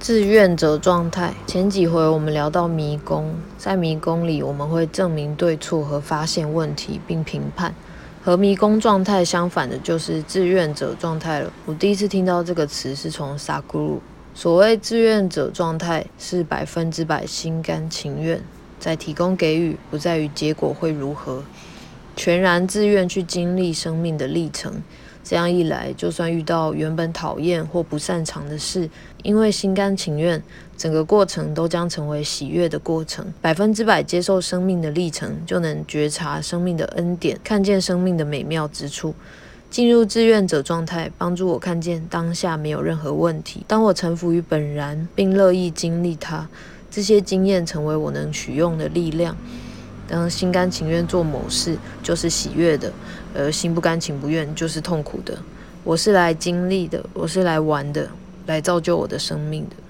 志愿者状态。前几回我们聊到迷宫，在迷宫里我们会证明对错和发现问题并评判。和迷宫状态相反的就是志愿者状态了。我第一次听到这个词是从萨古鲁。所谓志愿者状态是百分之百心甘情愿，在提供给予，不在于结果会如何，全然自愿去经历生命的历程。这样一来，就算遇到原本讨厌或不擅长的事，因为心甘情愿，整个过程都将成为喜悦的过程。百分之百接受生命的历程，就能觉察生命的恩典，看见生命的美妙之处。进入志愿者状态，帮助我看见当下没有任何问题。当我臣服于本然，并乐意经历它，这些经验成为我能取用的力量。当心甘情愿做某事，就是喜悦的；而心不甘情不愿，就是痛苦的。我是来经历的，我是来玩的，来造就我的生命的。